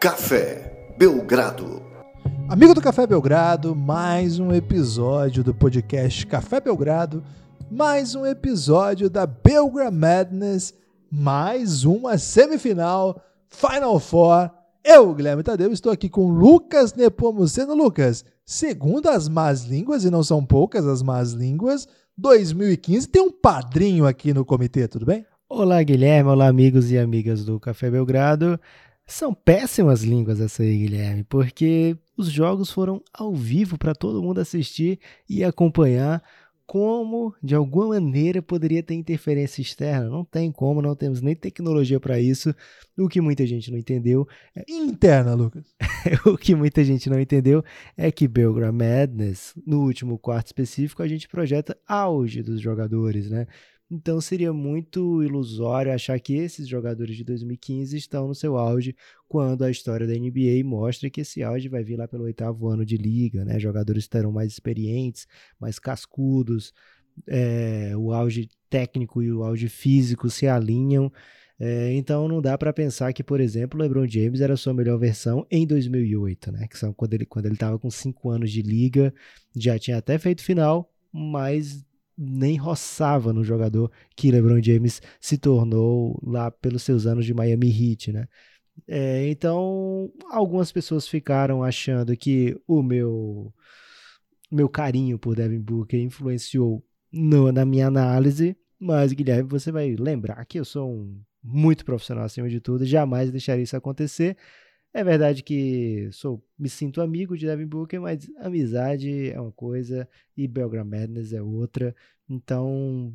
Café Belgrado. Amigo do Café Belgrado, mais um episódio do podcast Café Belgrado, mais um episódio da Belgra Madness, mais uma semifinal, Final Four. Eu, Guilherme Tadeu, estou aqui com Lucas Nepomuceno. Lucas, segundo as más línguas, e não são poucas as más línguas, 2015 tem um padrinho aqui no comitê, tudo bem? Olá, Guilherme. Olá, amigos e amigas do Café Belgrado. São péssimas línguas essa aí, Guilherme, porque os jogos foram ao vivo para todo mundo assistir e acompanhar. Como, de alguma maneira, poderia ter interferência externa? Não tem como, não temos nem tecnologia para isso. O que muita gente não entendeu. É... Interna, Lucas. o que muita gente não entendeu é que Belgrade Madness, no último quarto específico, a gente projeta auge dos jogadores, né? Então seria muito ilusório achar que esses jogadores de 2015 estão no seu auge, quando a história da NBA mostra que esse auge vai vir lá pelo oitavo ano de liga, né? Jogadores estarão mais experientes, mais cascudos, é, o auge técnico e o auge físico se alinham. É, então não dá para pensar que, por exemplo, o LeBron James era a sua melhor versão em 2008, né? Que são quando ele quando ele estava com cinco anos de liga, já tinha até feito final, mas nem roçava no jogador que LeBron James se tornou lá pelos seus anos de Miami Heat, né? É, então, algumas pessoas ficaram achando que o meu meu carinho por Devin Booker influenciou no, na minha análise, mas Guilherme, você vai lembrar que eu sou um muito profissional acima de tudo, jamais deixaria isso acontecer. É verdade que sou, me sinto amigo de Devin Booker, mas amizade é uma coisa e Belgram Madness é outra. Então,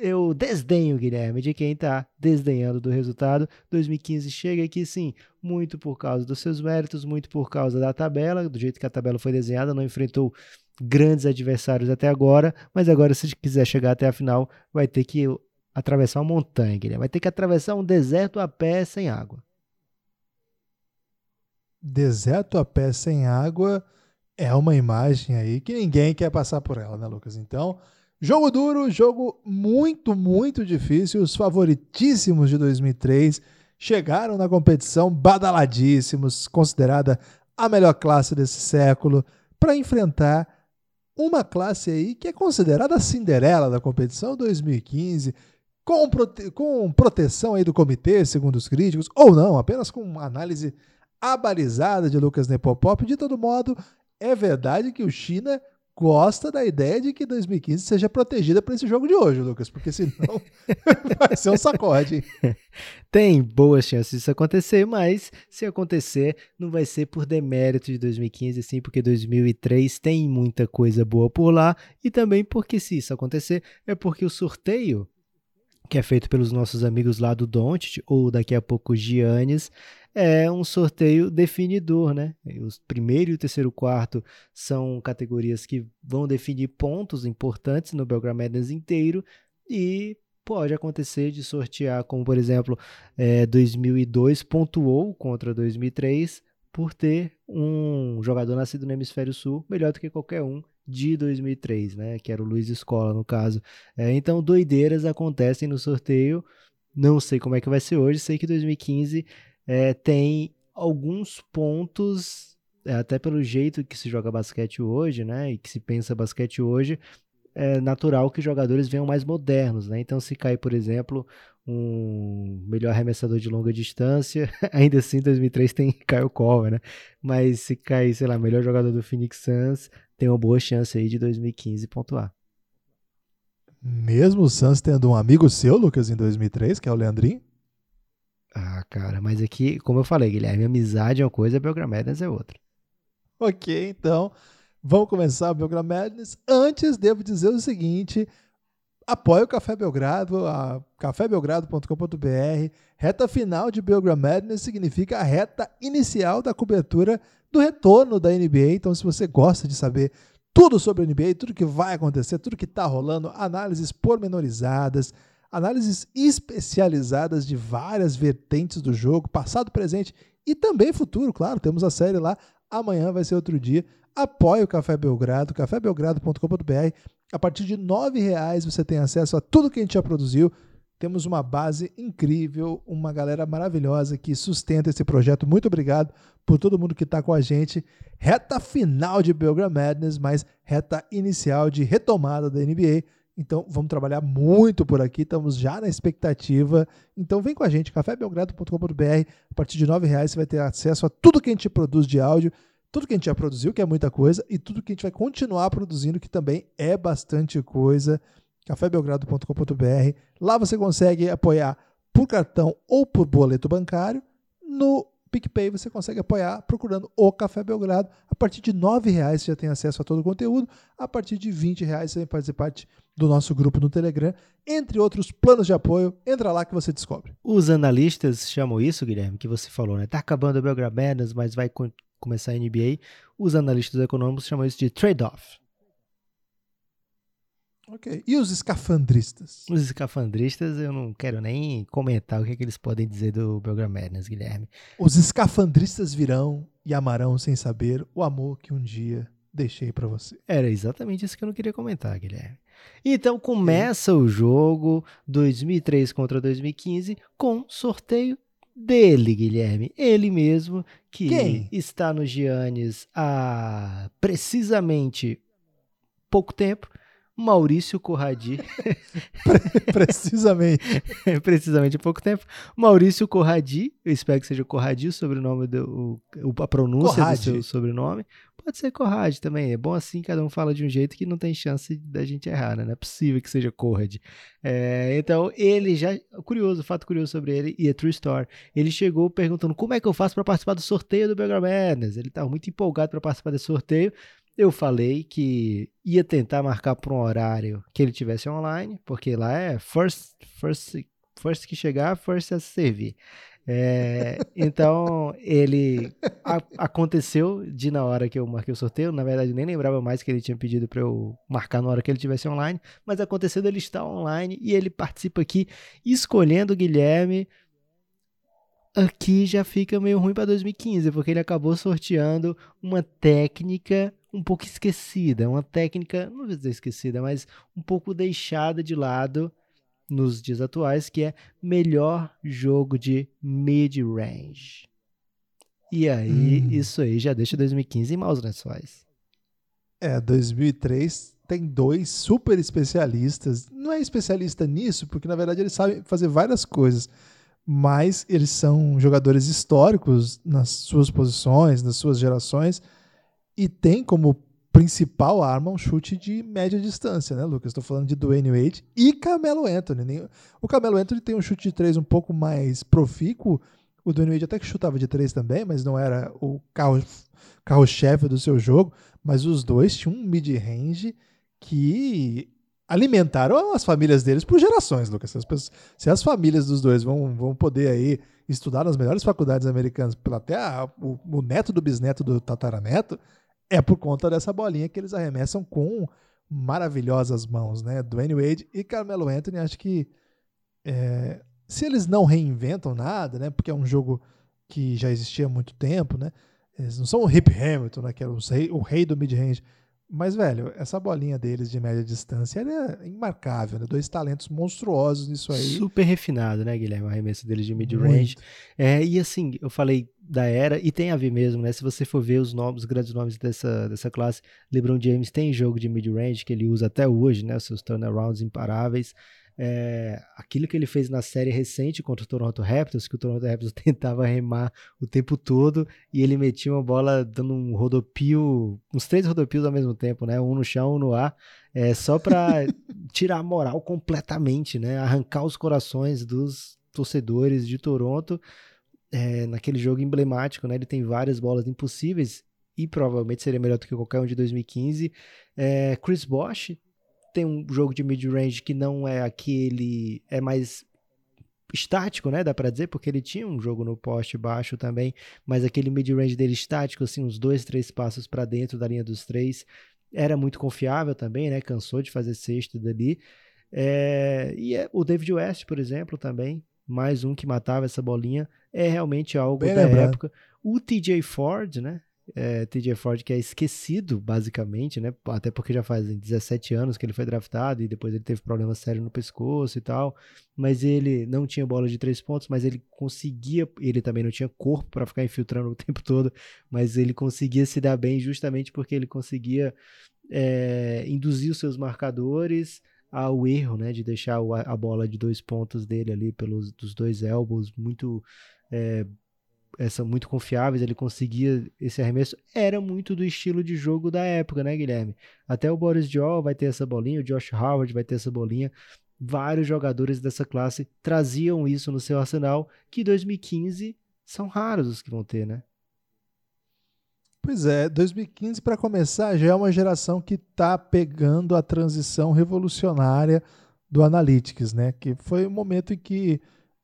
eu desdenho, Guilherme, de quem está desdenhando do resultado. 2015 chega aqui, sim, muito por causa dos seus méritos, muito por causa da tabela, do jeito que a tabela foi desenhada, não enfrentou grandes adversários até agora, mas agora, se quiser chegar até a final, vai ter que atravessar uma montanha, Guilherme. Vai ter que atravessar um deserto a pé sem água deserto a pé sem água é uma imagem aí que ninguém quer passar por ela, né, Lucas? Então, jogo duro, jogo muito, muito difícil. Os favoritíssimos de 2003 chegaram na competição badaladíssimos, considerada a melhor classe desse século, para enfrentar uma classe aí que é considerada a Cinderela da competição 2015, com, prote com proteção aí do comitê, segundo os críticos, ou não, apenas com análise abalizada de Lucas Nepopop. De todo modo, é verdade que o China gosta da ideia de que 2015 seja protegida para esse jogo de hoje, Lucas, porque senão vai ser um sacode. Tem boas chances disso acontecer, mas se acontecer, não vai ser por demérito de 2015, sim, porque 2003 tem muita coisa boa por lá e também porque se isso acontecer, é porque o sorteio que é feito pelos nossos amigos lá do Don't ou daqui a pouco Giannis, é um sorteio definidor, né? O primeiro e o terceiro quarto são categorias que vão definir pontos importantes no Belgrade Madness inteiro e pode acontecer de sortear, como por exemplo, é, 2002 pontuou contra 2003 por ter um jogador nascido no Hemisfério Sul melhor do que qualquer um de 2003, né? Que era o Luiz Escola no caso. É, então doideiras acontecem no sorteio. Não sei como é que vai ser hoje. Sei que 2015 é, tem alguns pontos, é, até pelo jeito que se joga basquete hoje, né, e que se pensa basquete hoje, é natural que jogadores venham mais modernos, né? Então, se cair, por exemplo, um melhor arremessador de longa distância, ainda assim, 2003 tem Kyle Korver, né? Mas se cair, sei lá, melhor jogador do Phoenix Suns, tem uma boa chance aí de 2015 pontuar. Mesmo o Suns tendo um amigo seu, Lucas, em 2003, que é o Leandrinho? Ah, cara, mas aqui, como eu falei, Guilherme, amizade é uma coisa, Belgram Madness é outra. Ok, então, vamos começar o Belgram Madness. Antes, devo dizer o seguinte, apoie o Café Belgrado, a cafébelgrado.com.br. Reta final de Belgram Madness significa a reta inicial da cobertura do retorno da NBA. Então, se você gosta de saber tudo sobre a NBA, tudo que vai acontecer, tudo que está rolando, análises pormenorizadas, análises especializadas de várias vertentes do jogo, passado, presente e também futuro, claro. Temos a série lá. Amanhã vai ser outro dia. Apoie o Café Belgrado, cafébelgrado.com.br. A partir de R$ reais você tem acesso a tudo que a gente já produziu. Temos uma base incrível, uma galera maravilhosa que sustenta esse projeto. Muito obrigado por todo mundo que está com a gente. Reta final de Belgram Madness, mas reta inicial de retomada da NBA. Então vamos trabalhar muito por aqui, estamos já na expectativa. Então vem com a gente, cafébelgrado.com.br. A partir de R$ reais você vai ter acesso a tudo que a gente produz de áudio, tudo que a gente já produziu, que é muita coisa, e tudo que a gente vai continuar produzindo, que também é bastante coisa cafébelgrado.com.br. Lá você consegue apoiar por cartão ou por boleto bancário. No PicPay você consegue apoiar procurando o Café Belgrado. A partir de R$ reais você já tem acesso a todo o conteúdo. A partir de R$ reais você vai fazer parte do nosso grupo no Telegram. Entre outros planos de apoio, entra lá que você descobre. Os analistas chamam isso, Guilherme, que você falou, né? Tá acabando a Belgrado Madness, mas vai começar a NBA. Os analistas econômicos chamam isso de trade-off. Ok. E os escafandristas? Os escafandristas, eu não quero nem comentar o que, é que eles podem dizer do Belgram Madness, Guilherme. Os escafandristas virão e amarão sem saber o amor que um dia deixei para você. Era exatamente isso que eu não queria comentar, Guilherme. Então começa o jogo 2003 contra 2015 com sorteio dele, Guilherme. Ele mesmo, que Quem? está no Giannis há precisamente pouco tempo Maurício Corradi. Precisamente. Precisamente há pouco tempo. Maurício Corradi, eu espero que seja Corradi o sobrenome, do, o, a pronúncia Corradi. do seu sobrenome. Pode ser Corradi também. É bom assim, cada um fala de um jeito que não tem chance da gente errar, né? Não é possível que seja Corradi. É, então, ele já. Curioso, fato curioso sobre ele, e é True Story. Ele chegou perguntando como é que eu faço para participar do sorteio do Belgram Madness. Ele estava muito empolgado para participar desse sorteio eu falei que ia tentar marcar para um horário que ele tivesse online, porque lá é first, first, first que chegar, first a servir. É, então ele a, aconteceu de na hora que eu marquei o sorteio, na verdade nem lembrava mais que ele tinha pedido para eu marcar na hora que ele tivesse online, mas aconteceu dele estar online e ele participa aqui escolhendo o Guilherme aqui já fica meio ruim para 2015, porque ele acabou sorteando uma técnica um pouco esquecida, uma técnica, não vou dizer esquecida, mas um pouco deixada de lado nos dias atuais, que é melhor jogo de mid-range. E aí, hum. isso aí já deixa 2015 em maus lençóis. É, 2003 tem dois super especialistas. Não é especialista nisso, porque na verdade eles sabem fazer várias coisas, mas eles são jogadores históricos nas suas posições, nas suas gerações e tem como principal arma um chute de média distância, né, Lucas? Estou falando de Dwayne Wade e Camelo Anthony. O Camelo Anthony tem um chute de três um pouco mais profícuo. O Dwayne Wade até que chutava de três também, mas não era o carro-chefe carro do seu jogo. Mas os dois tinham um mid-range que alimentaram as famílias deles por gerações, Lucas. Se as, pessoas, se as famílias dos dois vão, vão poder aí estudar nas melhores faculdades americanas, pela até a, o, o neto do bisneto do tataraneto, é por conta dessa bolinha que eles arremessam com maravilhosas mãos, né? Dwayne Wade e Carmelo Anthony, acho que é, se eles não reinventam nada, né? Porque é um jogo que já existia há muito tempo, né? Eles não são o Hip Hamilton, né? Que era o rei, o rei do mid-range. Mas, velho, essa bolinha deles de média distância é imarcável, né? Dois talentos monstruosos nisso aí. Super refinado, né, Guilherme? O arremesso deles de mid-range. É, e assim, eu falei da era, e tem a ver mesmo, né? Se você for ver os nomes, os grandes nomes dessa, dessa classe, LeBron James tem jogo de mid-range que ele usa até hoje, né? Os seus turnarounds imparáveis é, aquilo que ele fez na série recente contra o Toronto Raptors, que o Toronto Raptors tentava remar o tempo todo e ele metia uma bola dando um rodopio, uns três rodopios ao mesmo tempo, né? Um no chão, um no ar, é, só para tirar a moral completamente, né? Arrancar os corações dos torcedores de Toronto é, naquele jogo emblemático, né? Ele tem várias bolas impossíveis e provavelmente seria melhor do que qualquer um de 2015. É, Chris Bosh tem um jogo de mid-range que não é aquele. é mais estático, né? Dá para dizer, porque ele tinha um jogo no poste baixo também, mas aquele mid-range dele estático, assim, uns dois, três passos para dentro da linha dos três, era muito confiável também, né? Cansou de fazer sexto dali. É, e é, o David West, por exemplo, também, mais um que matava essa bolinha, é realmente algo Bem da lembrado. época. O TJ Ford, né? É, TJ Ford que é esquecido, basicamente, né? Até porque já faz 17 anos que ele foi draftado e depois ele teve problema sério no pescoço e tal. Mas ele não tinha bola de três pontos, mas ele conseguia. Ele também não tinha corpo para ficar infiltrando o tempo todo, mas ele conseguia se dar bem justamente porque ele conseguia é, induzir os seus marcadores ao erro, né? De deixar a bola de dois pontos dele ali pelos dos dois elbows muito. É, essa muito confiáveis, ele conseguia esse arremesso, era muito do estilo de jogo da época, né, Guilherme? Até o Boris Diaw vai ter essa bolinha, o Josh Howard vai ter essa bolinha. Vários jogadores dessa classe traziam isso no seu arsenal, que 2015 são raros os que vão ter, né? Pois é, 2015 para começar já é uma geração que está pegando a transição revolucionária do Analytics, né? Que foi o momento em que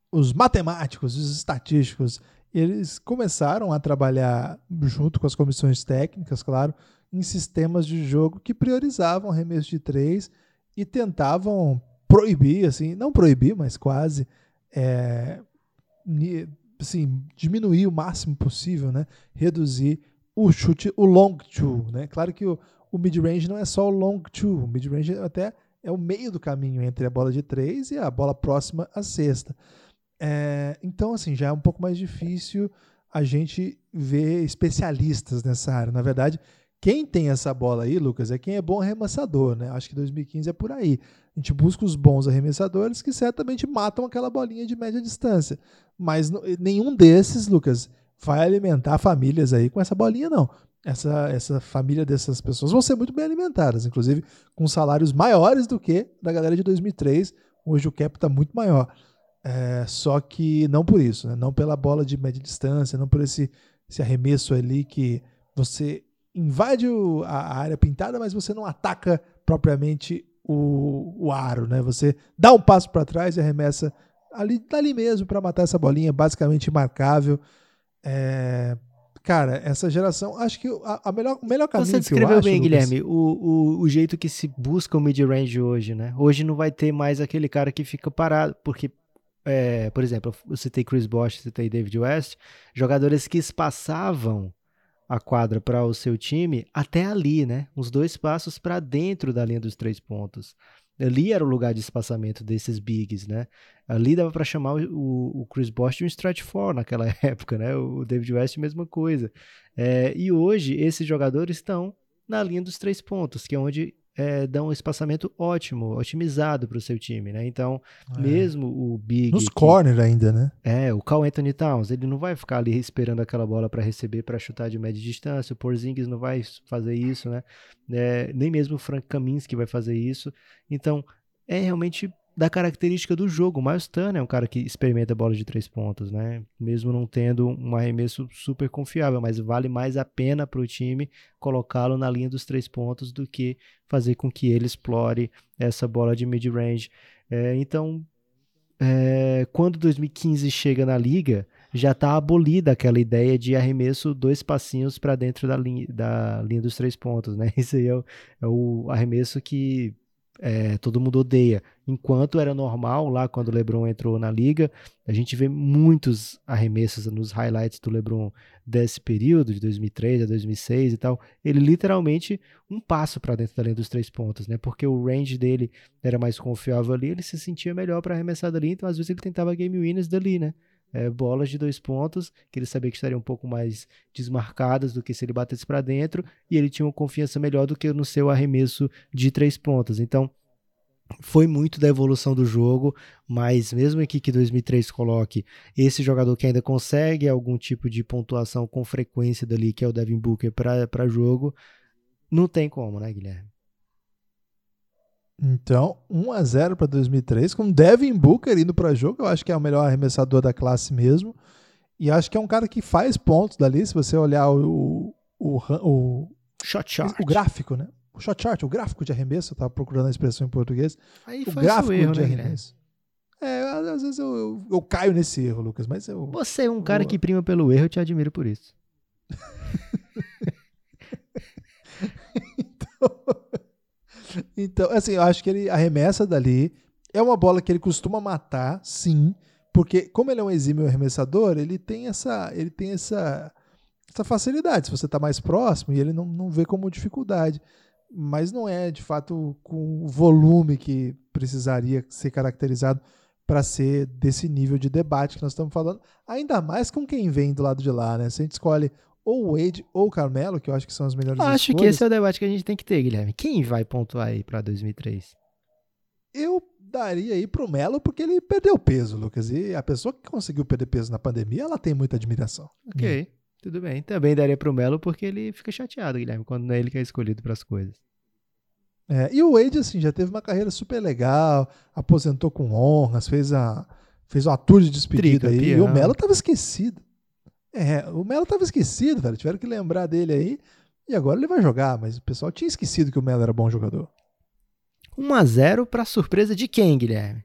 os matemáticos, os estatísticos eles começaram a trabalhar junto com as comissões técnicas, claro, em sistemas de jogo que priorizavam arremesso de três e tentavam proibir, assim, não proibir, mas quase, é, assim, diminuir o máximo possível, né? Reduzir o chute, o long two, né? Claro que o, o mid-range não é só o long two, o mid-range até é o meio do caminho entre a bola de três e a bola próxima à cesta. É, então, assim, já é um pouco mais difícil a gente ver especialistas nessa área. Na verdade, quem tem essa bola aí, Lucas, é quem é bom arremessador, né? Acho que 2015 é por aí. A gente busca os bons arremessadores que certamente matam aquela bolinha de média distância. Mas nenhum desses, Lucas, vai alimentar famílias aí com essa bolinha, não. Essa, essa família dessas pessoas vão ser muito bem alimentadas, inclusive com salários maiores do que da galera de 2003. Hoje o cap está muito maior. É, só que não por isso, né? não pela bola de média distância, não por esse, esse arremesso ali que você invade o, a área pintada, mas você não ataca propriamente o, o aro, né? Você dá um passo para trás e arremessa ali, ali mesmo para matar essa bolinha, basicamente imarcável. É, cara, essa geração, acho que a, a melhor, o melhor caminho Você descreveu acho, bem, Lucas, Guilherme, o, o, o jeito que se busca o mid-range hoje, né? Hoje não vai ter mais aquele cara que fica parado, porque é, por exemplo, eu citei Chris Bosh, citei David West, jogadores que espaçavam a quadra para o seu time até ali, né? Uns dois passos para dentro da linha dos três pontos. Ali era o lugar de espaçamento desses bigs, né? Ali dava para chamar o, o, Chris Bosh de um stretch four naquela época, né? O David West, mesma coisa. É, e hoje, esses jogadores estão na linha dos três pontos, que é onde é, dão um espaçamento ótimo, otimizado para o seu time, né? Então, é. mesmo o Big. Nos que, corner ainda, né? É, o Cal Anthony Towns, ele não vai ficar ali esperando aquela bola para receber, para chutar de média distância. O Porzingis não vai fazer isso, né? É, nem mesmo o Frank Kaminsky vai fazer isso. Então, é realmente da característica do jogo. O Miles Turner é um cara que experimenta bola de três pontos, né? Mesmo não tendo um arremesso super confiável, mas vale mais a pena para o time colocá-lo na linha dos três pontos do que fazer com que ele explore essa bola de mid-range. É, então, é, quando 2015 chega na liga, já está abolida aquela ideia de arremesso dois passinhos para dentro da linha, da linha dos três pontos, né? Isso aí é o, é o arremesso que é, todo mundo odeia. Enquanto era normal, lá quando o LeBron entrou na liga, a gente vê muitos arremessos nos highlights do LeBron desse período, de 2003 a 2006 e tal. Ele literalmente um passo para dentro da linha dos três pontos, né? Porque o range dele era mais confiável ali, ele se sentia melhor para arremessar dali, então às vezes ele tentava game winners dali, né? É, bolas de dois pontos, que ele sabia que estariam um pouco mais desmarcadas do que se ele batesse para dentro, e ele tinha uma confiança melhor do que no seu arremesso de três pontos. Então, foi muito da evolução do jogo, mas mesmo aqui que 2003 coloque esse jogador que ainda consegue algum tipo de pontuação com frequência dali, que é o Devin Booker, para jogo, não tem como, né, Guilherme? Então, 1 a 0 para 2003, com Devin Booker indo para jogo, eu acho que é o melhor arremessador da classe mesmo. E acho que é um cara que faz pontos dali, se você olhar o, o, o, shot chart. o gráfico, né? O shot chart, o gráfico de arremesso, eu estava procurando a expressão em português. Aí o gráfico o erro, de né, arremesso. É, às vezes eu, eu, eu, caio nesse erro, Lucas, mas eu. Você é um cara eu... que prima pelo erro, eu te admiro por isso. então. Então, assim, eu acho que ele arremessa dali. É uma bola que ele costuma matar, sim, porque como ele é um exímio arremessador, ele tem essa, ele tem essa essa facilidade, se você está mais próximo e ele não, não vê como dificuldade. Mas não é, de fato, com o volume que precisaria ser caracterizado para ser desse nível de debate que nós estamos falando, ainda mais com quem vem do lado de lá, né? Se a gente escolhe ou o Wade ou o Carmelo, que eu acho que são as melhores eu Acho escolhas, que esse é o debate que a gente tem que ter, Guilherme. Quem vai pontuar aí para 2003? Eu daria aí pro Melo porque ele perdeu peso, Lucas. E a pessoa que conseguiu perder peso na pandemia, ela tem muita admiração. Ok, hum. tudo bem. Também daria pro Melo porque ele fica chateado, Guilherme, quando não é ele que é escolhido para as coisas. É, e o Wade, assim, já teve uma carreira super legal, aposentou com honras, fez a fez uma tour de despedida aí. E o Melo tava esquecido. É, o Melo tava esquecido, velho. Tiveram que lembrar dele aí. E agora ele vai jogar, mas o pessoal tinha esquecido que o Melo era bom jogador. 1 a 0 para surpresa de quem, Guilherme?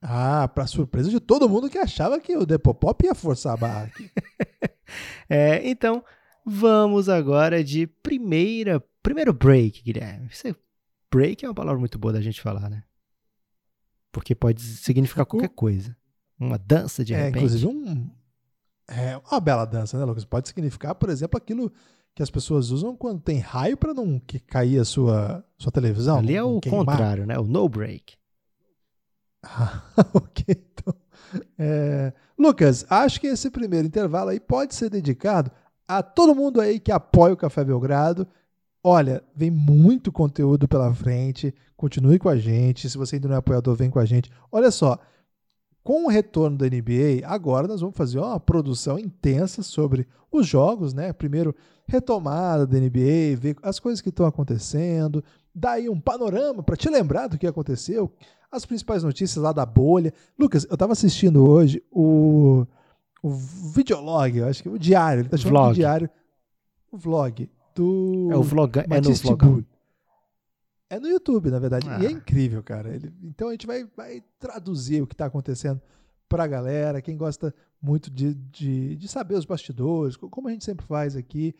Ah, para surpresa de todo mundo que achava que o Depopop ia forçar a barra aqui. é, então, vamos agora de primeira, primeiro break, Guilherme. Você, break é uma palavra muito boa da gente falar, né? Porque pode significar qualquer coisa. Uma dança de é, repente. Inclusive um, é uma bela dança, né, Lucas? Pode significar, por exemplo, aquilo que as pessoas usam quando tem raio para não que cair a sua, sua televisão. Ali é o queimar. contrário, né? O no break. Ah, ok, então. É... Lucas, acho que esse primeiro intervalo aí pode ser dedicado a todo mundo aí que apoia o Café Belgrado. Olha, vem muito conteúdo pela frente. Continue com a gente. Se você ainda não é apoiador, vem com a gente. Olha só, com o retorno da NBA, agora nós vamos fazer uma produção intensa sobre os jogos, né? Primeiro, retomada da NBA, ver as coisas que estão acontecendo, dar aí um panorama para te lembrar do que aconteceu, as principais notícias lá da bolha. Lucas, eu estava assistindo hoje o, o videolog, acho que o diário, ele tá chamando vlog. de diário, o vlog do É o vlog, é no vlog. É no YouTube, na verdade. Ah. E é ah. incrível, cara. Ele, então a gente vai, vai traduzir o que está acontecendo para a galera, quem gosta muito de, de, de, saber os bastidores, como a gente sempre faz aqui.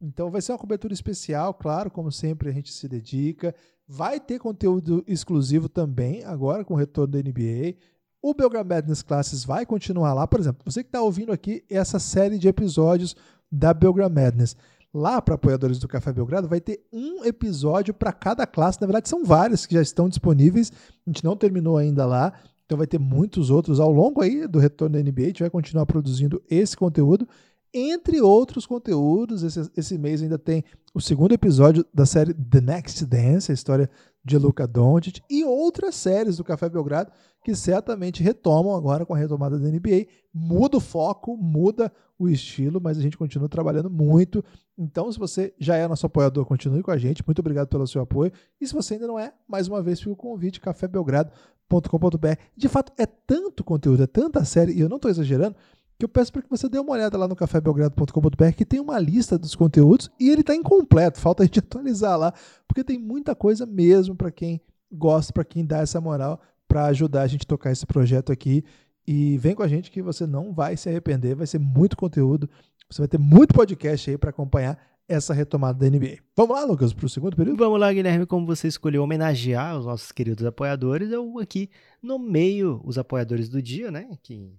Então vai ser uma cobertura especial, claro, como sempre a gente se dedica. Vai ter conteúdo exclusivo também, agora com o retorno da NBA. O Belgram Madness Classes vai continuar lá. Por exemplo, você que está ouvindo aqui essa série de episódios da Belgram Madness. Lá para apoiadores do Café Belgrado vai ter um episódio para cada classe. Na verdade, são vários que já estão disponíveis. A gente não terminou ainda lá. Então vai ter muitos outros ao longo aí do retorno da NBA. A gente vai continuar produzindo esse conteúdo entre outros conteúdos. Esse, esse mês ainda tem o segundo episódio da série The Next Dance, a história de Luca Doncic, e outras séries do Café Belgrado que certamente retomam agora com a retomada da NBA. Muda o foco, muda o estilo, mas a gente continua trabalhando muito. Então, se você já é nosso apoiador, continue com a gente. Muito obrigado pelo seu apoio. E se você ainda não é, mais uma vez fica o convite, cafébelgrado.com.br. De fato, é tanto conteúdo, é tanta série, e eu não estou exagerando, que eu peço para que você dê uma olhada lá no cafébelgrado.com.br, que tem uma lista dos conteúdos e ele está incompleto, falta a gente atualizar lá, porque tem muita coisa mesmo para quem gosta, para quem dá essa moral, para ajudar a gente a tocar esse projeto aqui. E vem com a gente que você não vai se arrepender, vai ser muito conteúdo, você vai ter muito podcast aí para acompanhar essa retomada da NBA. Vamos lá, Lucas, para o segundo período? Vamos lá, Guilherme. Como você escolheu homenagear os nossos queridos apoiadores, eu aqui no meio os apoiadores do dia, né? Que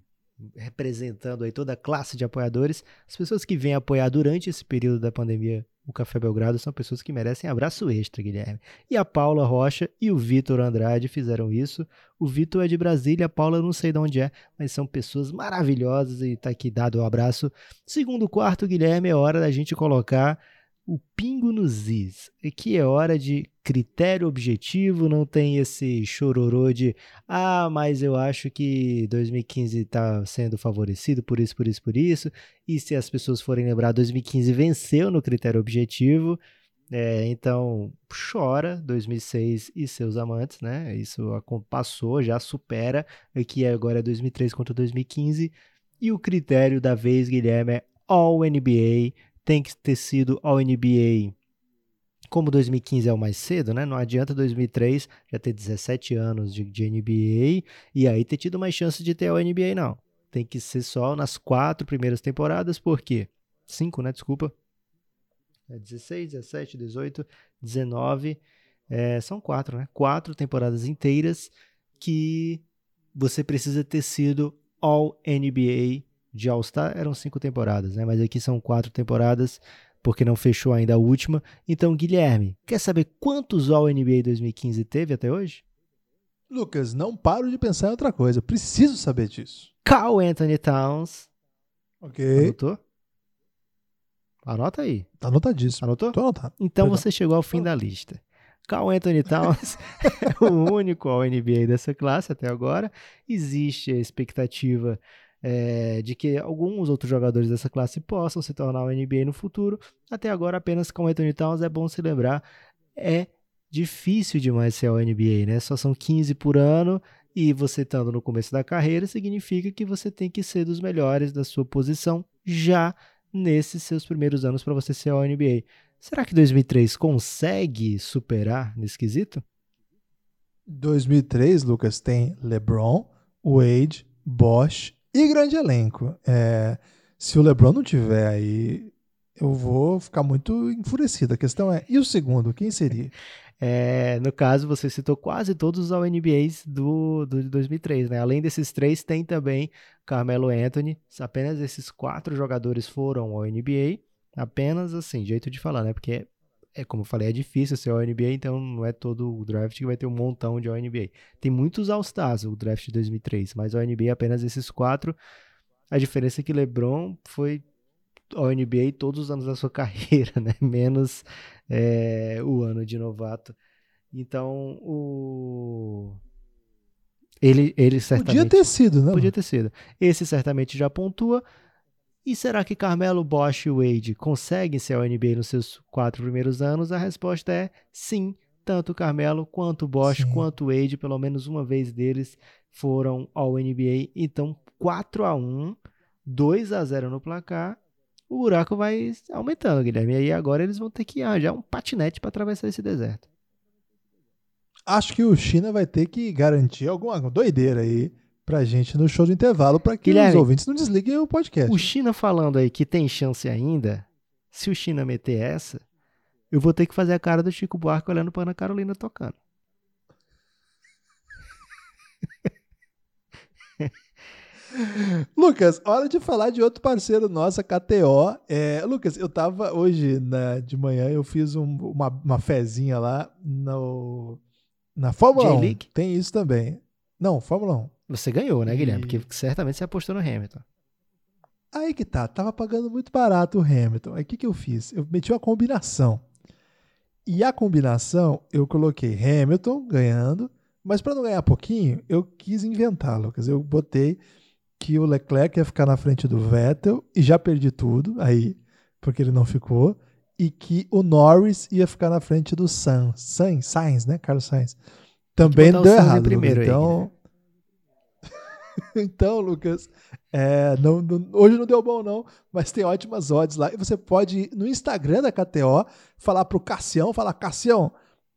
representando aí toda a classe de apoiadores. As pessoas que vêm apoiar durante esse período da pandemia o Café Belgrado são pessoas que merecem abraço extra, Guilherme. E a Paula Rocha e o Vitor Andrade fizeram isso. O Vitor é de Brasília, a Paula não sei de onde é, mas são pessoas maravilhosas e tá aqui dado o um abraço. Segundo quarto, Guilherme, é hora da gente colocar o pingo nos is, que é hora de critério objetivo, não tem esse chororô de ah, mas eu acho que 2015 está sendo favorecido por isso, por isso, por isso, e se as pessoas forem lembrar, 2015 venceu no critério objetivo, é, então chora 2006 e seus amantes, né? Isso passou, já supera, que agora é 2003 contra 2015, e o critério da vez, Guilherme, é All NBA, tem que ter sido ao NBA. Como 2015 é o mais cedo, né? Não adianta 2003 já ter 17 anos de, de NBA e aí ter tido mais chance de ter ao NBA, não. Tem que ser só nas quatro primeiras temporadas, por quê? Cinco, né? Desculpa. É 16, 17, 18, 19. É, são quatro, né? Quatro temporadas inteiras que você precisa ter sido All NBA de All-Star eram cinco temporadas, né? Mas aqui são quatro temporadas, porque não fechou ainda a última. Então, Guilherme, quer saber quantos All-NBA 2015 teve até hoje? Lucas, não paro de pensar em outra coisa. Preciso saber disso. Carl Anthony Towns. Ok. Anotou? Anota aí. Tá anotadíssimo. Anotou? Tô anotado. Então Perdão. você chegou ao fim da lista. Carl Anthony Towns é o único ao NBA dessa classe até agora. Existe a expectativa é, de que alguns outros jogadores dessa classe possam se tornar o NBA no futuro. Até agora, apenas com Anthony Towns é bom se lembrar. É difícil demais ser ao NBA, né? Só são 15 por ano e você estando no começo da carreira significa que você tem que ser dos melhores da sua posição já nesses seus primeiros anos para você ser ao NBA. Será que 2003 consegue superar nesse quesito? 2003, Lucas, tem LeBron, Wade, Bosch e grande elenco. É, se o LeBron não tiver aí, eu vou ficar muito enfurecido. A questão é, e o segundo, quem seria? É, no caso, você citou quase todos os NBAs do, do de 2003, né? Além desses três, tem também Carmelo Anthony. Apenas esses quatro jogadores foram ao NBA. Apenas assim, jeito de falar, né? Porque é, é como eu falei, é difícil ser ao NBA, então não é todo o draft que vai ter um montão de NBA. Tem muitos All-Stars, o draft de 2003, mas o NBA apenas esses quatro. A diferença é que LeBron foi ao NBA todos os anos da sua carreira, né? Menos é, o ano de novato. Então, o ele, ele certamente Podia ter sido, né? podia ter sido. Esse certamente já pontua. E será que Carmelo, Bosch e Wade conseguem ser ao NBA nos seus quatro primeiros anos? A resposta é sim. Tanto Carmelo quanto Bosch Sim. quanto Wade, pelo menos uma vez deles foram ao NBA. Então, 4 a 1 2 a 0 no placar. O buraco vai aumentando, Guilherme. E aí agora eles vão ter que arranjar um patinete para atravessar esse deserto. Acho que o China vai ter que garantir alguma doideira aí pra gente no show do intervalo para que Guilherme, os ouvintes não desliguem o podcast. O China falando aí que tem chance ainda, se o China meter essa, eu vou ter que fazer a cara do Chico Buarque olhando para Ana Carolina tocando. Lucas, hora de falar de outro parceiro nosso, a KTO. É, Lucas, eu tava hoje na- de manhã, eu fiz um- uma, uma fezinha lá no, na Fórmula 1. J-League? Tem isso também. Não, Fórmula 1. Você ganhou, né, Guilherme? Porque certamente você apostou no Hamilton. Aí que tá, tava pagando muito barato o Hamilton. Aí o que, que eu fiz? Eu meti uma combinação. E a combinação, eu coloquei Hamilton ganhando, mas para não ganhar pouquinho, eu quis inventar, Lucas. Eu botei que o Leclerc ia ficar na frente do Vettel e já perdi tudo aí, porque ele não ficou, e que o Norris ia ficar na frente do Sainz, Sainz, Sainz né? Carlos Sainz. Também deu errado. primeiro aí, então, então, Lucas, é, não- não- hoje não deu bom, não, mas tem ótimas odds lá. E você pode ir no Instagram da KTO, falar pro Cassião, falar, Cassião,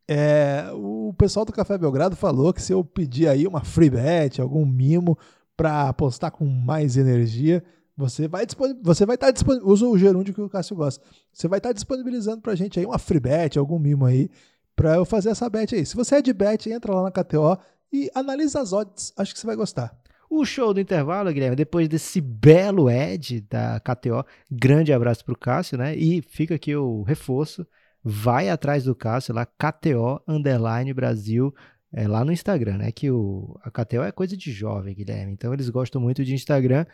é, o pessoal do Café Belgrado falou que se eu pedir aí uma free bet, algum mimo para apostar com mais energia, você vai você vai estar disponibilizando, usa o gerúndio que o Cássio gosta. Você vai estar disponibilizando pra gente aí uma free bet, algum mimo aí, pra eu fazer essa bet aí. Se você é de bet, entra lá na KTO e analisa as odds, acho que você vai gostar. O show do intervalo, Guilherme, depois desse belo ad da KTO, grande abraço pro Cássio, né? E fica aqui o reforço, vai atrás do Cássio lá, KTO Underline Brasil, é, lá no Instagram, né? Que o, a KTO é coisa de jovem, Guilherme, então eles gostam muito de Instagram,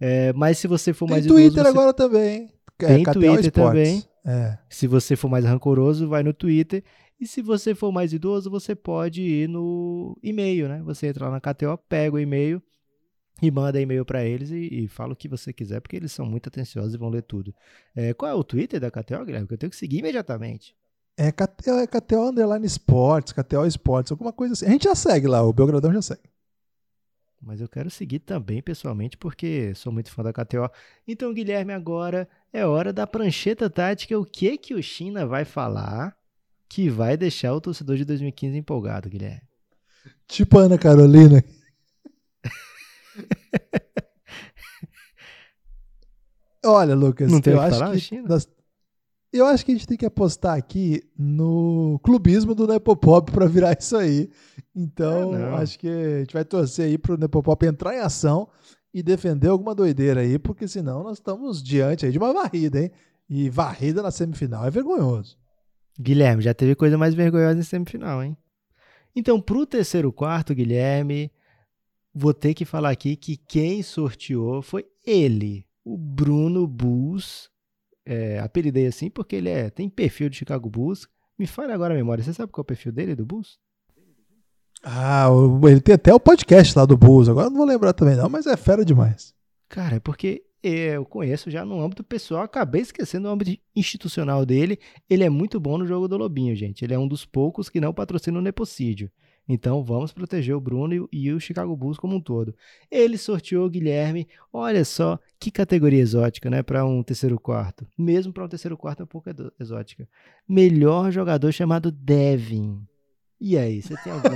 é, mas se você for Tem mais Twitter idoso, você- agora também. É, Tem KTO Twitter Sports. também. É. Se você for mais rancoroso, vai no Twitter. E se você for mais idoso, você pode ir no e-mail, né? Você entra lá na KTO, pega o e-mail e manda e-mail para eles e, e fala o que você quiser, porque eles são muito atenciosos e vão ler tudo. É, qual é o Twitter da KTO, Guilherme? Que eu tenho que seguir imediatamente. É KTO, é KTO Underline Sports, KTO Sports, alguma coisa assim. A gente já segue lá, o Belgradão já segue. Mas eu quero seguir também pessoalmente, porque sou muito fã da KTO. Então, Guilherme, agora é hora da prancheta tática. O que que o China vai falar que vai deixar o torcedor de 2015 empolgado, Guilherme? Tipo Ana Carolina. Olha, Lucas, Não tem eu que acho que China? nós- eu acho que a gente tem que apostar aqui no clubismo do Nepopop para virar isso aí. Então, não. acho que a gente vai torcer aí pro Nepopop entrar em ação e defender alguma doideira aí, porque senão nós estamos diante aí de uma varrida, hein? E varrida na semifinal é vergonhoso. Guilherme, já teve coisa mais vergonhosa em semifinal, hein? Então, pro terceiro quarto, Guilherme, vou ter que falar aqui que quem sorteou foi ele, o Bruno Bulls. É, apelidei assim porque ele é, tem perfil de Chicago Bulls. Me fale agora a memória, você sabe qual é o perfil dele, do Bulls? Ah, ele tem até o podcast lá do Bulls, agora não vou lembrar também não, mas é fera demais. Cara, é porque eu conheço já no âmbito pessoal, acabei esquecendo o âmbito institucional dele. Ele é muito bom no jogo do Lobinho, gente. Ele é um dos poucos que não patrocina o Nepocídio. Então vamos proteger o Bruno e o Chicago Bulls como um todo. Ele sorteou o Guilherme. Olha só que categoria exótica, né? Para um terceiro quarto. Mesmo para um terceiro quarto é um pouco exótica. Melhor jogador chamado Devin. E aí, você tem algum.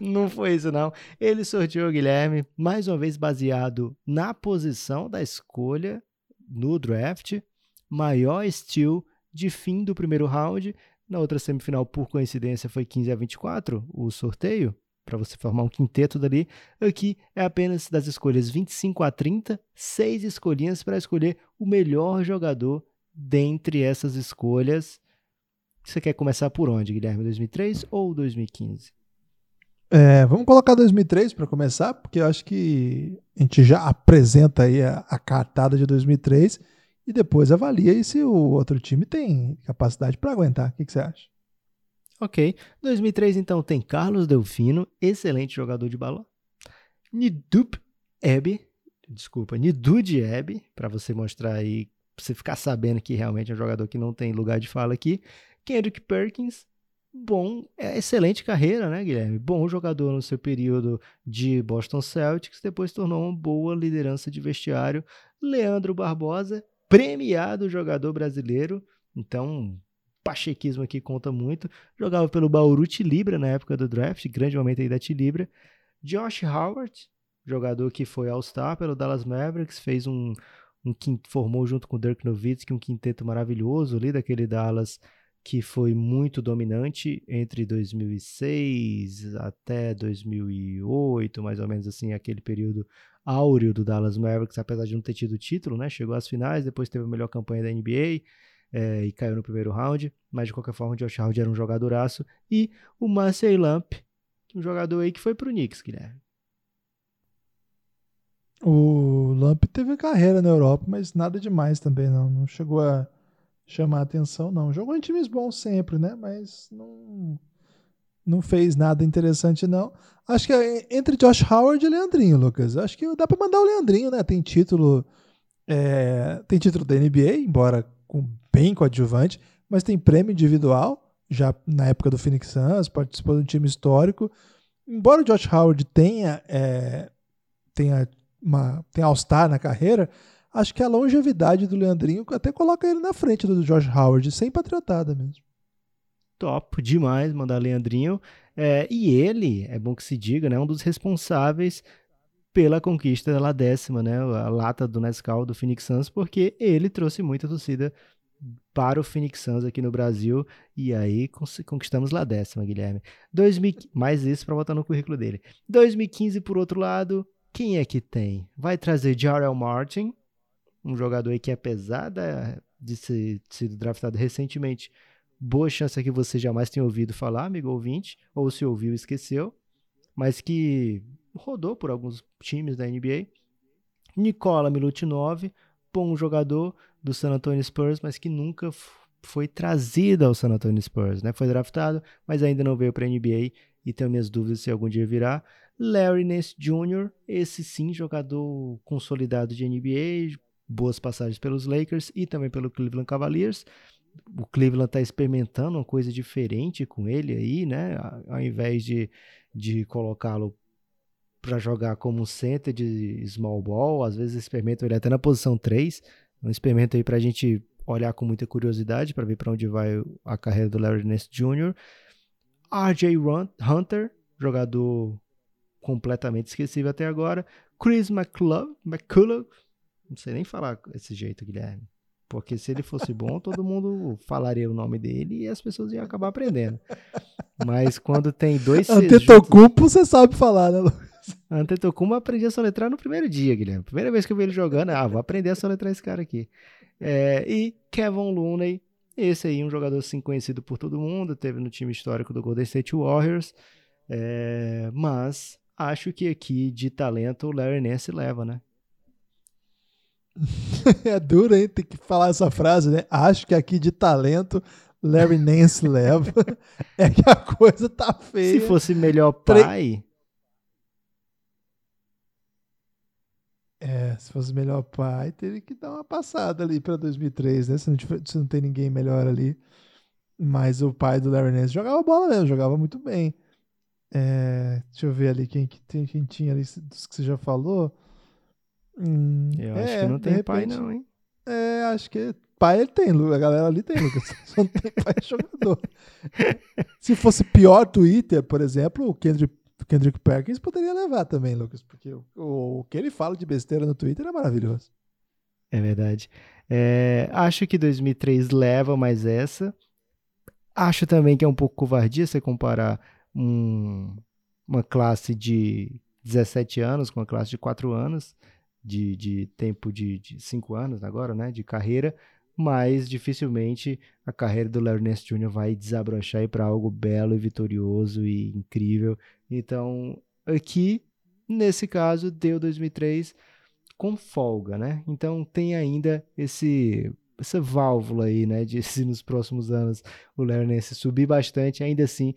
não foi isso, não. Ele sorteou o Guilherme, mais uma vez baseado na posição da escolha no draft. Maior steal de fim do primeiro round na outra semifinal, por coincidência, foi 15 a 24 o sorteio, para você formar um quinteto dali. Aqui é apenas das escolhas 25 a 30, seis escolhinhas para escolher o melhor jogador dentre essas escolhas. Você quer começar por onde, Guilherme? 2003 ou 2015? É, vamos colocar 2003 para começar, porque eu acho que a gente já apresenta aí a, a cartada de 2003 e depois avalia aí se o outro time tem capacidade para aguentar. O que, que, você acha? Ok. 2003, então, tem Carlos Delfino, excelente jogador de balão. Nidup Ebe, desculpa, Nidud Ebe, para você mostrar aí, pra você ficar sabendo que realmente é um jogador que não tem lugar de fala aqui. Kendrick Perkins, bom, é excelente carreira, né, Guilherme? Bom jogador no seu período de Boston Celtics, depois tornou uma boa liderança de vestiário. Leandro Barbosa, premiado jogador brasileiro. Então, pachequismo aqui conta muito. Jogava pelo Bauru Tilibra na época do draft, grande momento aí da Tilibra. Josh Howard, jogador que foi All-Star pelo Dallas Mavericks, fez um, um formou junto com o Dirk Nowitzki um quinteto maravilhoso ali daquele Dallas que foi muito dominante entre 2006 até 2008, mais ou menos assim, aquele período áureo do Dallas Mavericks, apesar de não ter tido título, né? Chegou às finais, depois teve a melhor campanha da NBA é, eh, e caiu no primeiro round, mas de qualquer forma o Josh Howard era um jogadoraço. E o Marcel Lamp, um jogador aí que foi pro Knicks, Guilherme. O Lamp teve carreira na Europa, mas nada demais também, não. Não chegou a chamar atenção, não. Jogou em times bons sempre, né? Mas não não fez nada interessante, não. Acho que é entre Josh Howard e Leandrinho, Lucas. Acho que dá para mandar o Leandrinho, né? Tem título. É, tem título da NBA, embora com, bem coadjuvante, mas tem prêmio individual, já na época do Phoenix Suns, participou de um time histórico. Embora o Josh Howard tenha, é, tenha, uma, tenha All-Star na carreira, acho que a longevidade do Leandrinho até coloca ele na frente do Josh Howard, sem patriotada mesmo top demais mandar Leandrinho. É, e ele, é bom que se diga, né, um dos responsáveis pela conquista da décima, né, a lata do Nescau do Phoenix Suns, porque ele trouxe muita torcida para o Phoenix Suns aqui no Brasil e aí conquistamos lá décima, Guilherme. 2000, mais isso para botar no currículo dele. 2015, por outro lado, quem é que tem? Vai trazer Jarrell Martin, um jogador aí que apesar de ser sido draftado recentemente, boa chance é que você jamais tenha ouvido falar, amigo ouvinte, ou se ouviu e esqueceu, mas que rodou por alguns times da NBA. Nikola Milutinov, bom jogador do San Antonio Spurs, mas que nunca foi trazido ao San Antonio Spurs, né? Foi draftado, mas ainda não veio para a NBA e tenho minhas dúvidas se algum dia virá. Larry Nance Jr., esse sim, jogador consolidado de NBA, boas passagens pelos Lakers e também pelo Cleveland Cavaliers o Cleveland está experimentando uma coisa diferente com ele aí, né? Ao invés de, de colocá-lo para jogar como center de small ball, às vezes experimentam ele até na posição 3. Um experimento aí para a gente olhar com muita curiosidade para ver para onde vai a carreira do Larry Nance Jr. RJ Hunter, jogador completamente esquecível até agora. Chris McCullough, McCullough, não sei nem falar desse jeito, Guilherme. Porque se ele fosse bom, todo mundo falaria o nome dele e as pessoas iam acabar aprendendo. Mas quando tem dois Antetokounmpo, você sabe falar, né, Antetokounmpo aprendi a soletrar no primeiro dia, Guilherme. Primeira vez que eu vi ele jogando, ah, vou aprender a soletrar esse cara aqui. É, e Kevin Looney, esse aí, um jogador assim conhecido por todo mundo, teve no time histórico do Golden State Warriors, é, mas acho que aqui de talento o Larry Nance leva, né? é duro, hein? Tem que falar essa frase, né? Acho que aqui de talento Larry Nance leva. é que a coisa tá feia. Se fosse melhor pai. É, se fosse melhor pai, teria que dar uma passada ali para 2003, né? Se não, se não tem ninguém melhor ali. Mas o pai do Larry Nance jogava bola mesmo, jogava muito bem. É, deixa eu ver ali quem, quem, quem tinha ali dos que você já falou. Hum, eu acho é, que não tem repente, pai, não, hein? É, acho que pai ele tem, a galera ali tem, Lucas. Só não tem pai jogador. Se fosse pior Twitter, por exemplo, o Kendrick, Kendrick Perkins poderia levar também, Lucas, porque o, o, o que ele fala de besteira no Twitter é maravilhoso. É verdade. É, acho que 2003 leva mais essa. Acho também que é um pouco covardia você comparar um, uma classe de 17 anos com uma classe de 4 anos de, de tempo de, de cinco anos agora, né, de carreira, mas dificilmente a carreira do Larry Nance Jr. vai desabrochar para algo belo e vitorioso e incrível. Então, aqui, nesse caso, deu 2003 com folga, né? Então tem ainda esse essa válvula aí, né, de se nos próximos anos o Larry subir bastante, ainda assim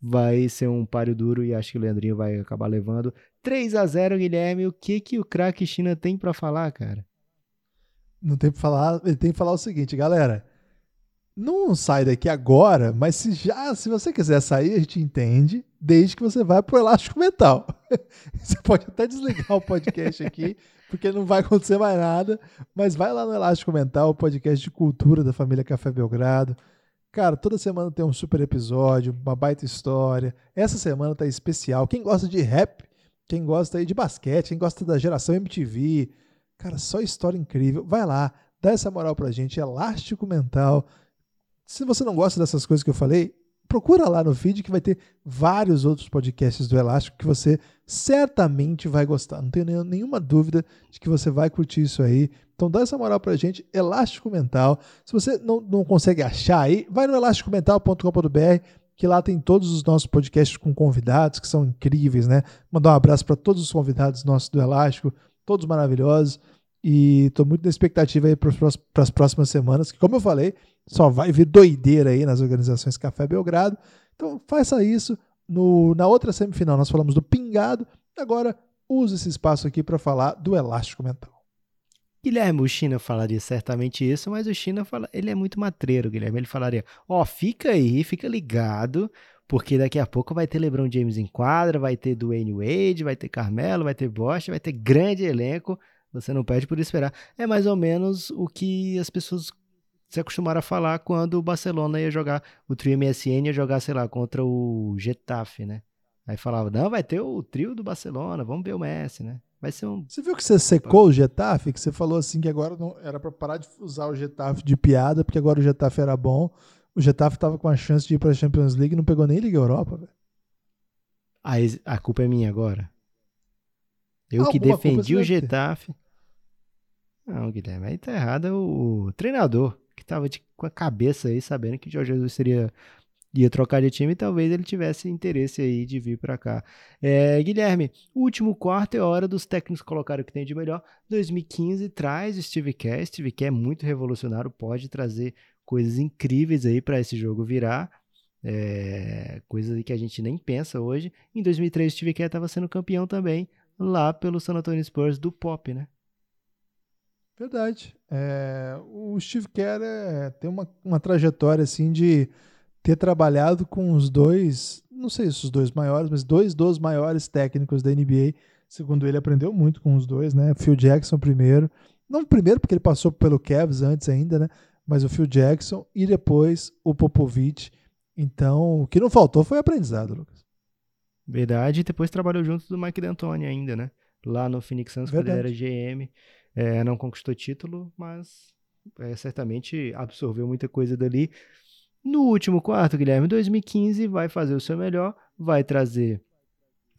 vai ser um páreo duro e acho que o Leandrinho vai acabar levando. 3 a 0 Guilherme, o que que o craque China tem para falar, cara? Não tem para falar, ele tem que falar o seguinte, galera. Não sai daqui agora, mas se já, se você quiser sair, a gente entende, desde que você vá pro elástico mental. você pode até desligar o podcast aqui, porque não vai acontecer mais nada, mas vai lá no Elástico Mental, podcast de cultura da família Café Belgrado. Cara, toda semana tem um super episódio, uma baita história. Essa semana tá especial. Quem gosta de rap, quem gosta aí de basquete, quem gosta da geração MTV, cara, só história incrível. Vai lá, dá essa moral pra gente, elástico mental. Se você não gosta dessas coisas que eu falei, procura lá no feed que vai ter vários outros podcasts do Elástico que você certamente vai gostar. Não tenho nenhuma dúvida de que você vai curtir isso aí. Então dá essa moral pra gente, Elástico Mental. Se você não, não consegue achar aí, vai no elasticomental.com.br que lá tem todos os nossos podcasts com convidados que são incríveis, né? Mandar um abraço para todos os convidados nossos do Elástico, todos maravilhosos. E estou muito na expectativa aí para as próximas semanas, que como eu falei, só vai vir doideira aí nas organizações Café Belgrado. Então faça isso. No, na outra semifinal nós falamos do pingado. Agora use esse espaço aqui para falar do elástico mental. Guilherme, o China falaria certamente isso, mas o China fala, ele é muito matreiro, Guilherme. Ele falaria: Ó, oh, fica aí, fica ligado, porque daqui a pouco vai ter LeBron James em quadra, vai ter Dwayne Wade, vai ter Carmelo, vai ter Bosch, vai ter grande elenco. Você não perde por esperar. É mais ou menos o que as pessoas se acostumaram a falar quando o Barcelona ia jogar, o trio MSN ia jogar, sei lá, contra o Getafe, né? Aí falava, não, vai ter o trio do Barcelona, vamos ver o Messi, né? Vai ser um. Você viu que você secou o Getafe? Que você falou assim que agora não era para parar de usar o Getafe de piada, porque agora o Getafe era bom. O Getafe tava com a chance de ir para a Champions League e não pegou nem Liga Europa, velho. A, a culpa é minha agora. Eu que defendi o Getafe. Não, Guilherme, aí tá errado é o treinador que tava de, com a cabeça aí, sabendo que o Jorge Jesus seria ia trocar de time, talvez ele tivesse interesse aí de vir para cá. É, Guilherme, o último quarto é hora dos técnicos colocar o que tem de melhor. 2015 traz Steve Kerr, Steve Kerr é muito revolucionário, pode trazer coisas incríveis aí para esse jogo virar. É, coisas que a gente nem pensa hoje. Em 2003, Steve Kerr estava sendo campeão também, lá pelo San Antonio Spurs do Pop, né? Verdade. É, o Steve Kerr é, tem uma, uma trajetória assim de ter trabalhado com os dois, não sei se os dois maiores, mas dois dos maiores técnicos da NBA. Segundo ele, aprendeu muito com os dois, né? Phil Jackson primeiro. Não primeiro, porque ele passou pelo Cavs antes ainda, né? Mas o Phil Jackson e depois o Popovich. Então, o que não faltou foi aprendizado, Lucas. Verdade, e depois trabalhou junto do Mike D'Antoni ainda, né? Lá no Phoenix Suns, quando ele era GM. É, não conquistou título, mas é, certamente absorveu muita coisa dali. No último quarto, Guilherme, 2015, vai fazer o seu melhor, vai trazer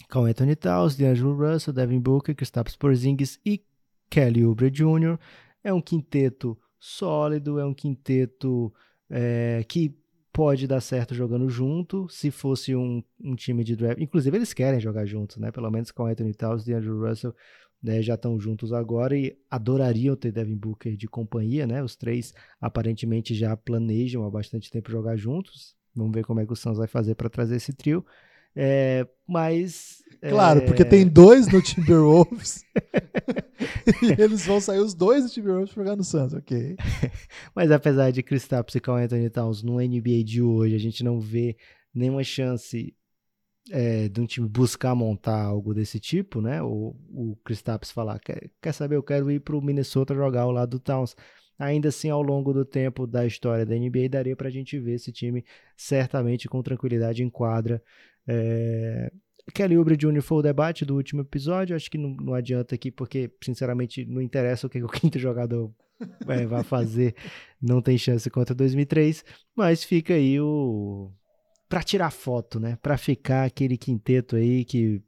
com Anthony Towns, D'Angelo Russell, Devin Booker, Kristaps Porzingis e Kelly Oubre Jr. É um quinteto sólido, é um quinteto é, que pode dar certo jogando junto. Se fosse um, um, time de draft, inclusive eles querem jogar juntos, né? Pelo menos com Anthony Towns Andrew Russell né, já estão juntos agora e adorariam ter Devin Booker de companhia, né? Os três aparentemente já planejam há bastante tempo jogar juntos. Vamos ver como é que o Suns vai fazer para trazer esse trio. É, mas. Claro, é... porque tem dois no Timberwolves. e eles vão sair os dois do Timberwolves pra jogar no Suns, ok. mas apesar de Kristaps e Carl Anthony Towns no NBA de hoje, a gente não vê nenhuma chance é, de um time buscar montar algo desse tipo, né? Ou o Kristaps falar, quer, quer saber, eu quero ir pro Minnesota jogar ao lado do Towns. Ainda assim, ao longo do tempo da história da NBA, daria para a gente ver esse time certamente com tranquilidade em quadra é... Kelly Oubre Jr. foi o debate do último episódio. Acho que não, não adianta aqui, porque, sinceramente, não interessa o que o quinto jogador é, vai fazer. Não tem chance contra 2003. Mas fica aí o. Para tirar foto, né? Para ficar aquele quinteto aí que,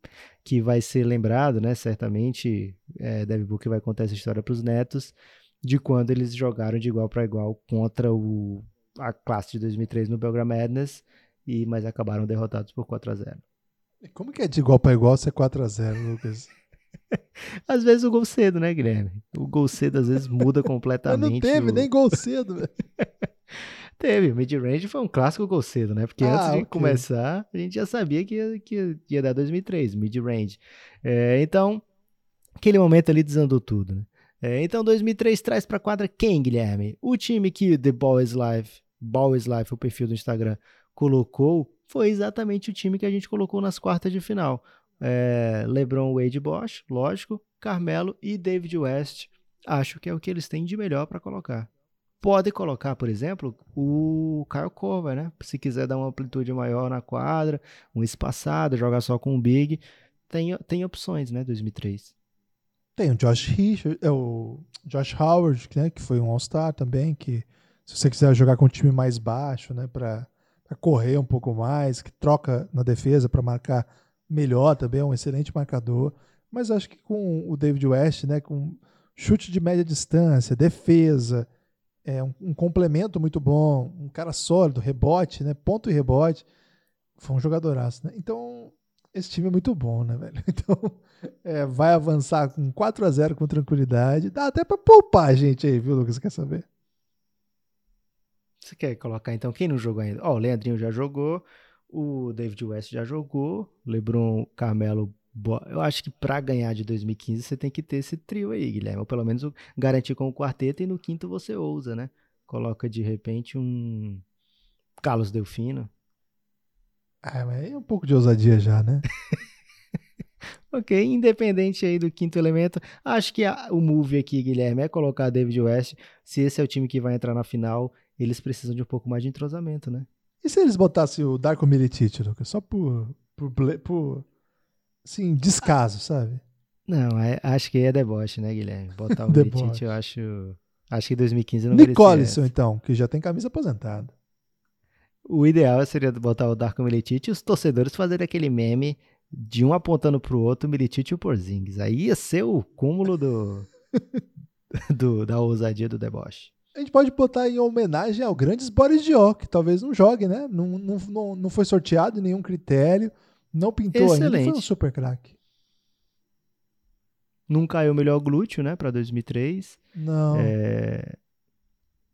que vai ser lembrado, né? Certamente, é, Devin Booker vai contar essa história para os netos de quando eles jogaram de igual para igual contra o, a classe de 2003 no Belgram Madness e mas acabaram derrotados por 4 a 0. Como que é de igual para igual ser 4 a 0, Lucas? às vezes o gol cedo, né, Guilherme? O gol cedo às vezes muda completamente. Mas não teve o... nem gol cedo, velho. teve, mid-range foi um clássico gol cedo, né? Porque ah, antes de okay. começar, a gente já sabia que ia, que ia dar 2003, mid-range. É, então, aquele momento ali desandou tudo, né? É, então, 2003 traz para quadra quem, Guilherme? O time que The Ball is Life, Ball is Life, o perfil do Instagram, colocou foi exatamente o time que a gente colocou nas quartas de final. É, LeBron, Wade, Bosch, lógico, Carmelo e David West. Acho que é o que eles têm de melhor para colocar. Pode colocar, por exemplo, o Kyle Korver, né? Se quiser dar uma amplitude maior na quadra, um espaçado, jogar só com o Big, tem, tem opções, né? 2003. Tem o Josh Richard, é o Josh Howard, né? Que foi um All-Star também, que se você quiser jogar com um time mais baixo, né? Para correr um pouco mais, que troca na defesa para marcar melhor também, é um excelente marcador. Mas acho que com o David West, né, com chute de média distância, defesa, é um, um complemento muito bom, um cara sólido, rebote, né, ponto e rebote, foi um jogadoraço, né? Então, esse time é muito bom, né, velho? Então, é, vai avançar com 4 a 0 com tranquilidade. Dá até para poupar a gente aí, viu, Lucas? Quer saber? Você quer colocar então quem não jogou ainda? Ó, oh, o Leandrinho já jogou, o David West já jogou, LeBron, Carmelo. Eu acho que para ganhar de 2015 você tem que ter esse trio aí, Guilherme. Ou pelo menos garantir com o quarteto e no quinto você ousa, né? Coloca de repente um Carlos Delfino. Ah, mas é um pouco de ousadia já, né? ok, independente aí do quinto elemento, acho que a, o move aqui, Guilherme, é colocar David West. Se esse é o time que vai entrar na final, eles precisam de um pouco mais de entrosamento, né? E se eles botassem o Darko Milicic, Lucas? Só por, por, por assim, descaso, sabe? Não, é, acho que é deboche, né, Guilherme? Botar o Milicic, eu acho... Acho que 2015 não Nicolison, então, que já tem camisa aposentada. O ideal seria botar o Darko Milicic e os torcedores fazerem aquele meme de um apontando pro outro, Milicic e o Porzingis. Aí ia ser o cúmulo do, do da ousadia do deboche. A gente pode botar em homenagem ao grandes Boris Dior, que talvez não jogue, né? Não, não, não, não foi sorteado nenhum critério, não pintou Excelente. ainda, foi um super craque. Não caiu o melhor glúteo, né, para 2003. Não. É...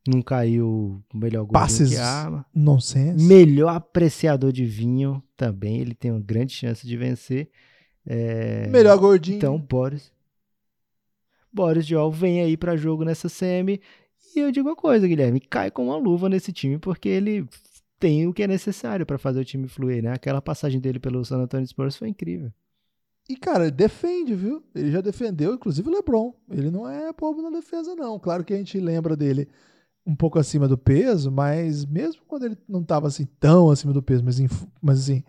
Não caiu o melhor glúteo Passes que arma. Nonsense. Melhor apreciador de vinho também, ele tem uma grande chance de vencer. É... Melhor gordinho. Então, Boris. Boris Diol vem aí para jogo nessa semi e eu digo uma coisa, Guilherme, cai com uma luva nesse time porque ele tem o que é necessário para fazer o time fluir, né? Aquela passagem dele pelo San Antonio Spurs foi incrível. E, cara, defende, viu? Ele já defendeu, inclusive o LeBron. Ele não é pobre na defesa, não. Claro que a gente lembra dele um pouco acima do peso, mas mesmo quando ele não estava assim tão acima do peso, mas, mas assim,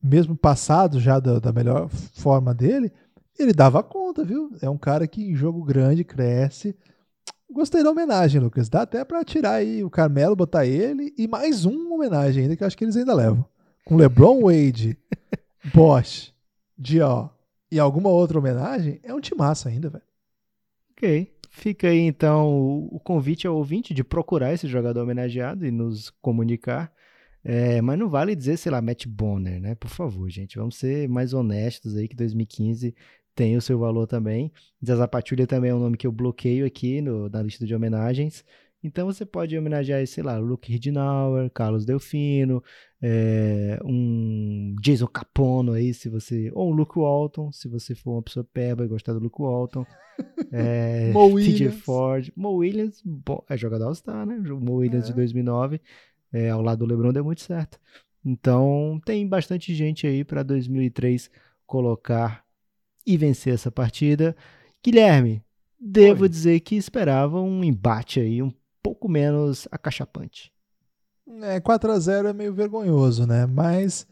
mesmo passado já da, da melhor forma dele, ele dava conta, viu? É um cara que em jogo grande cresce, Gostei da homenagem, Lucas. Dá até para tirar aí o Carmelo, botar ele e mais uma homenagem ainda que eu acho que eles ainda levam. Com LeBron Wade, Bosch, de, ó, e alguma outra homenagem, é um timaço ainda, velho. Ok. Fica aí então o convite ao ouvinte de procurar esse jogador homenageado e nos comunicar. É, mas não vale dizer, sei lá, Matt Bonner, né? Por favor, gente, vamos ser mais honestos aí que 2015 tem o seu valor também. Zaza Pachulia também é um nome que eu bloqueio aqui no, na lista de homenagens. Então você pode homenagear, sei lá, Luke Ridnauer, Carlos Delfino, é, um Jason Capono aí, se você. Ou um Luke Walton, se você for uma pessoa peba e gostar do Luke Walton. É, Mo Williams. Ford. Mo Williams, bom, é jogador All-Star, né? O Mo Williams de É. 2009, é, ao lado do LeBron deu muito certo. Então tem bastante gente aí para 2003 colocar e vencer essa partida. Guilherme, devo Oi. dizer que esperava um embate aí um pouco menos acachapante. É, 4x0 é meio vergonhoso, né? Mas,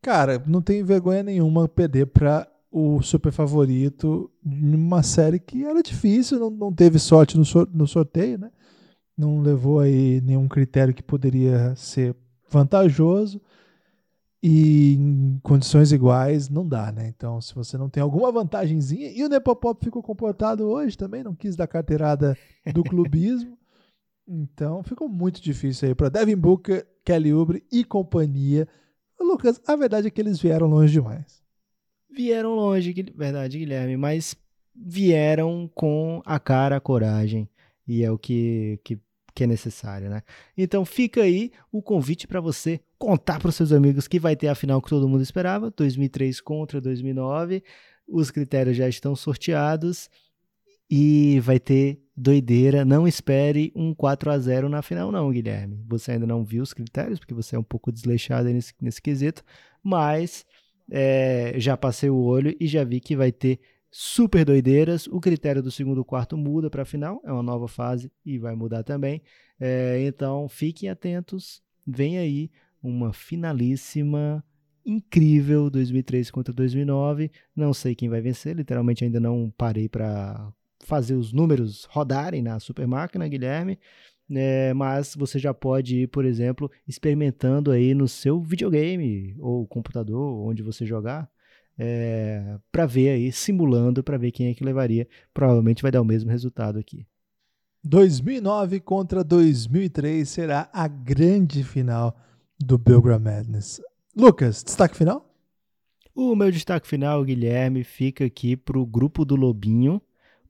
cara, não tem vergonha nenhuma perder pra o super favorito numa série que era difícil, não, não teve sorte no, no sorteio, né? Não levou aí nenhum critério que poderia ser vantajoso. E em condições iguais não dá, né? Então, se você não tem alguma vantagenzinha. E o Nepopop ficou comportado hoje também, não quis dar carteirada do clubismo. Então ficou muito difícil aí para Devin Booker, Kelly Oubre e companhia. Lucas, a verdade é que eles vieram longe demais. Vieram longe, verdade, Guilherme, mas vieram com a cara, a coragem, e é o que, que, que é necessário, né? Então fica aí o convite para você contar para os seus amigos que vai ter a final que todo mundo esperava, 2003 contra 2009. Os critérios já estão sorteados e vai ter doideira. Não espere um 4 a 0 na final não, Guilherme. Você ainda não viu os critérios porque você é um pouco desleixado nesse, nesse quesito, mas é, já passei o olho e já vi que vai ter super doideiras. O critério do segundo quarto muda para a final, é uma nova fase e vai mudar também. É, então fiquem atentos, vem aí uma finalíssima incrível 2003 contra 2009. Não sei quem vai vencer, literalmente ainda não parei para fazer os números rodarem na super máquina, Guilherme. É, mas você já pode ir, por exemplo, experimentando aí no seu videogame ou computador, onde você jogar, é, para ver aí, simulando, para ver quem é que levaria. Provavelmente vai dar o mesmo resultado aqui. 2009 contra 2003 será a grande final do Belgram Madness. Lucas, destaque final? O meu destaque final, Guilherme, fica aqui pro grupo do Lobinho.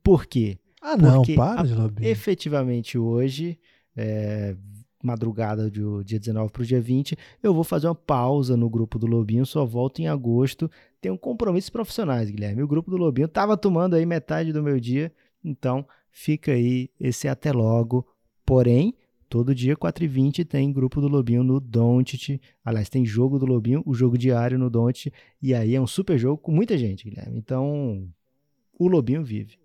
Por quê? Ah, não, Porque para de lobby. Efetivamente hoje, é, madrugada do dia 19 para o dia 20, eu vou fazer uma pausa no grupo do Lobinho, só volto em agosto. Tenho compromissos profissionais, Guilherme. O grupo do Lobinho estava tomando aí metade do meu dia, então fica aí esse até logo. Porém, todo dia 4h20 tem grupo do Lobinho no Don't. Aliás, tem jogo do Lobinho, o jogo diário no Don't. E aí é um super jogo com muita gente, Guilherme. Então, o Lobinho vive.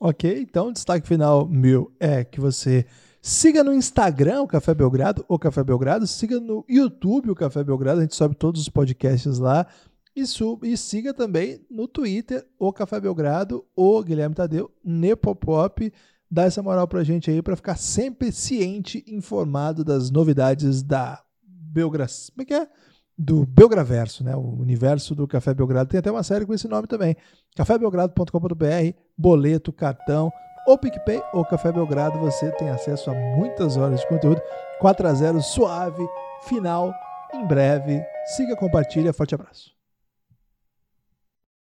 Ok, então o destaque final meu é que você siga no Instagram o Café Belgrado, o Café Belgrado, siga no YouTube o Café Belgrado, a gente sobe todos os podcasts lá. E, sub, e siga também no Twitter o Café Belgrado, o Guilherme Tadeu, Nepopop. Dá essa moral pra gente aí pra ficar sempre ciente, informado das novidades da Belgras. Como é que é? Do Belgraverso, né? O universo do Café Belgrado. Tem até uma série com esse nome também. cafébelgrado.com.br, boleto, cartão, ou PicPay ou Café Belgrado. Você tem acesso a muitas horas de conteúdo. 4 a 0 suave, final, em breve. Siga, compartilha. Forte abraço.